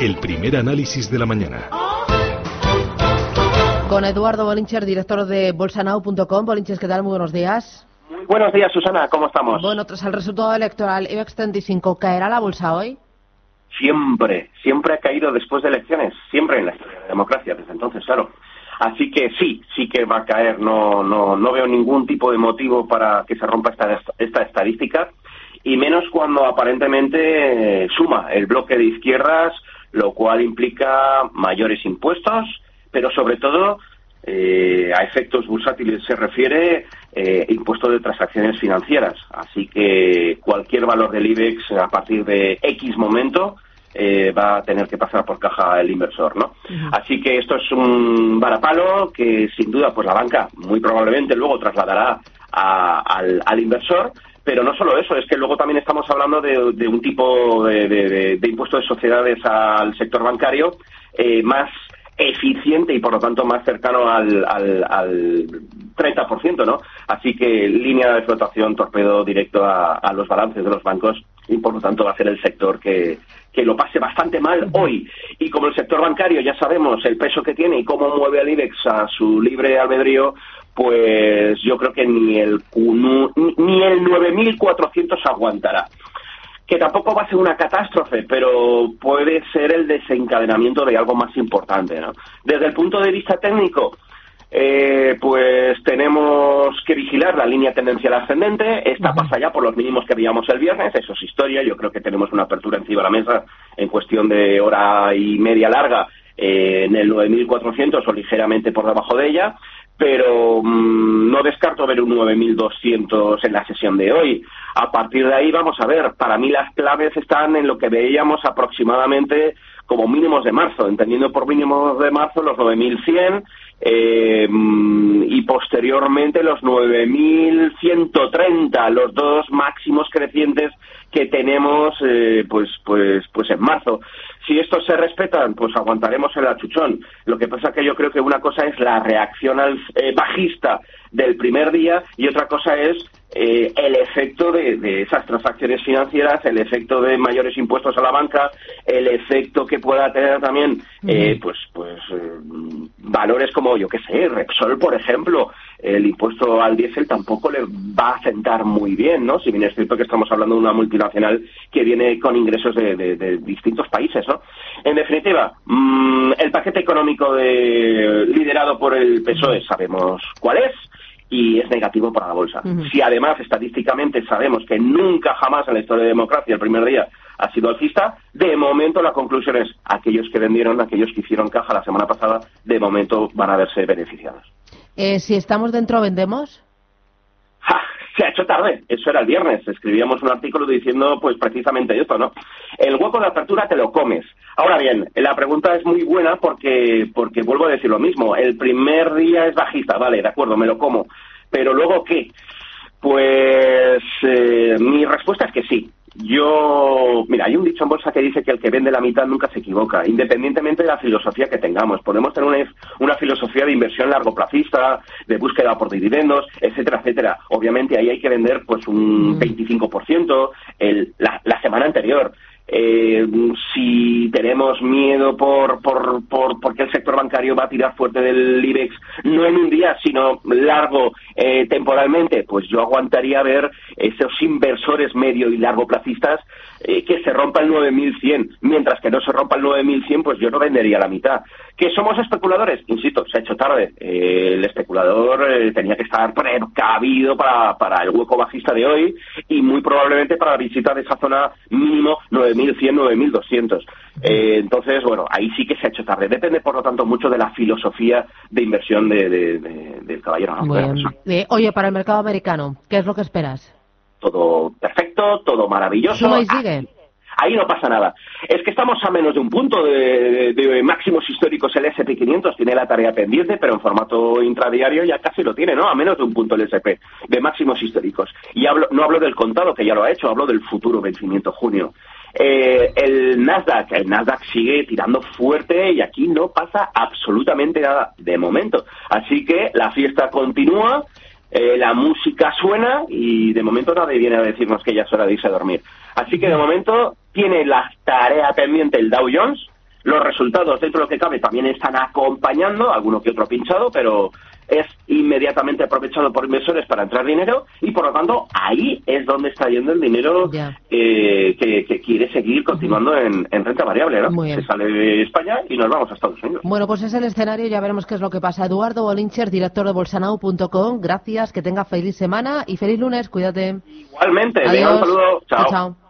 el primer análisis de la mañana. Con Eduardo Bolincher, director de bolsanau.com. Bolinches, ¿qué tal? Muy buenos días. Muy buenos días, Susana. ¿Cómo estamos? Bueno, tras el resultado electoral, IBEX 35, ¿caerá la bolsa hoy? Siempre, siempre ha caído después de elecciones. Siempre en la historia de la democracia, desde entonces, claro. Así que sí, sí que va a caer. No, no, no veo ningún tipo de motivo para que se rompa esta, esta estadística y menos cuando aparentemente eh, suma el bloque de izquierdas, lo cual implica mayores impuestos, pero sobre todo eh, a efectos bursátiles se refiere eh, impuesto de transacciones financieras. Así que cualquier valor del IBEX a partir de X momento eh, va a tener que pasar por caja el inversor, ¿no? Así que esto es un varapalo que sin duda pues la banca muy probablemente luego trasladará al, al inversor pero no solo eso, es que luego también estamos hablando de, un tipo de, impuesto de sociedades al sector bancario eh, más eficiente y por lo tanto más cercano al, al, 30%, ¿no? Así que línea de explotación, torpedo directo a, los balances de los bancos y por lo tanto va a ser el sector que, que lo pase bastante mal hoy. Y como el sector bancario ya sabemos el peso que tiene y cómo mueve al IBEX a su libre albedrío, pues yo creo que ni el, ni el 9.400 aguantará. Que tampoco va a ser una catástrofe, pero puede ser el desencadenamiento de algo más importante. ¿no? Desde el punto de vista técnico, eh, pues tenemos que vigilar la línea tendencial ascendente. Esta pasa ya por los mínimos que veíamos el viernes. Eso es historia. Yo creo que tenemos una apertura encima de la mesa en cuestión de hora y media larga eh, en el 9.400 o ligeramente por debajo de ella pero mm, no descarto ver un 9.200 en la sesión de hoy. A partir de ahí vamos a ver, para mí las claves están en lo que veíamos aproximadamente como mínimos de marzo, entendiendo por mínimos de marzo los 9.100 eh, mm, y posteriormente los 9.130, los dos máximos crecientes que tenemos eh, pues pues pues en marzo. Si estos se respetan, pues aguantaremos el achuchón. Lo que pasa que yo creo que una cosa es la reacción al eh, bajista del primer día y otra cosa es eh, el efecto de, esas transacciones financieras, el efecto de mayores impuestos a la banca, el efecto que pueda tener también, eh, pues, pues valores como, yo qué sé, Repsol, por ejemplo, el impuesto al diésel tampoco le va a sentar muy bien, ¿no? Si bien es cierto que estamos hablando de una multinacional que viene con ingresos de, distintos países, ¿no? En definitiva, mm, el paquete económico de, liderado por el PSOE sabemos cuál es y es negativo para la bolsa. Si además estadísticamente sabemos que nunca jamás en la historia de democracia el primer día ha sido alcista, de momento la conclusión es aquellos que vendieron, aquellos que hicieron caja la semana pasada, de momento van a verse beneficiados. Eh, si estamos dentro, ¿vendemos? Se ha hecho tarde, eso era el viernes, escribíamos un artículo diciendo pues precisamente esto, ¿no? El hueco de apertura te lo comes. Ahora bien, la pregunta es muy buena porque, porque vuelvo a decir lo mismo, el primer día es bajista, vale, de acuerdo, me lo como, pero luego qué? Pues eh, mi respuesta es que sí, yo, mira, hay un dicho en bolsa que dice que el que vende la mitad nunca se equivoca, independientemente de la filosofía que tengamos. Podemos tener una, una filosofía de inversión largo plazista, de búsqueda por dividendos, etcétera, etcétera. Obviamente ahí hay que vender pues un 25% mm. el, la, la semana anterior eh, si tenemos miedo por, por, por, porque el sector bancario va a tirar fuerte del IBEX, no en un día, sino largo eh, temporalmente, pues yo aguantaría ver esos inversores medio y largo placistas eh, que se rompa el 9100, mientras que no se rompa el 9100, pues yo no vendería la mitad. ¿Que somos especuladores? Insisto, se ha hecho tarde. El especulador tenía que estar precavido para, para el hueco bajista de hoy y muy probablemente para la visita de esa zona mínimo 9100, 9200. Eh, entonces, bueno, ahí sí que se ha hecho tarde. Depende, por lo tanto, mucho de la filosofía de inversión de, del caballero. oye, para el mercado americano, ¿qué es lo que esperas? todo perfecto, todo maravilloso. Ahí no pasa nada. Es que estamos a menos de un punto de, máximos históricos. El SP500 tiene la tarea pendiente, pero en formato intradiario ya casi lo tiene, ¿no? A menos de un punto el SP de máximos históricos. Y hablo, no hablo del contado, que ya lo ha hecho, hablo del futuro vencimiento junio. Eh, el Nasdaq, el Nasdaq sigue tirando fuerte y aquí no pasa absolutamente nada de momento. Así que la fiesta continúa eh, la música suena y de momento nadie viene a decirnos que ya es hora de irse a dormir. Así que de momento tiene la tarea pendiente el Dow Jones, Los resultados, dentro de lo que cabe, también están acompañando, alguno que otro pinchado, pero es inmediatamente aprovechado por inversores para entrar dinero y por lo tanto ahí es donde está yendo el dinero eh, que, quiere seguir continuando en, renta variable. ¿no? Se sale de España y nos vamos a Estados Unidos. Bueno, pues es el escenario, ya veremos qué es lo que pasa. Eduardo Bolincher, director de bolsanau.com, gracias, que tenga feliz semana y feliz lunes, cuídate. Igualmente, un saludo, chao. chao.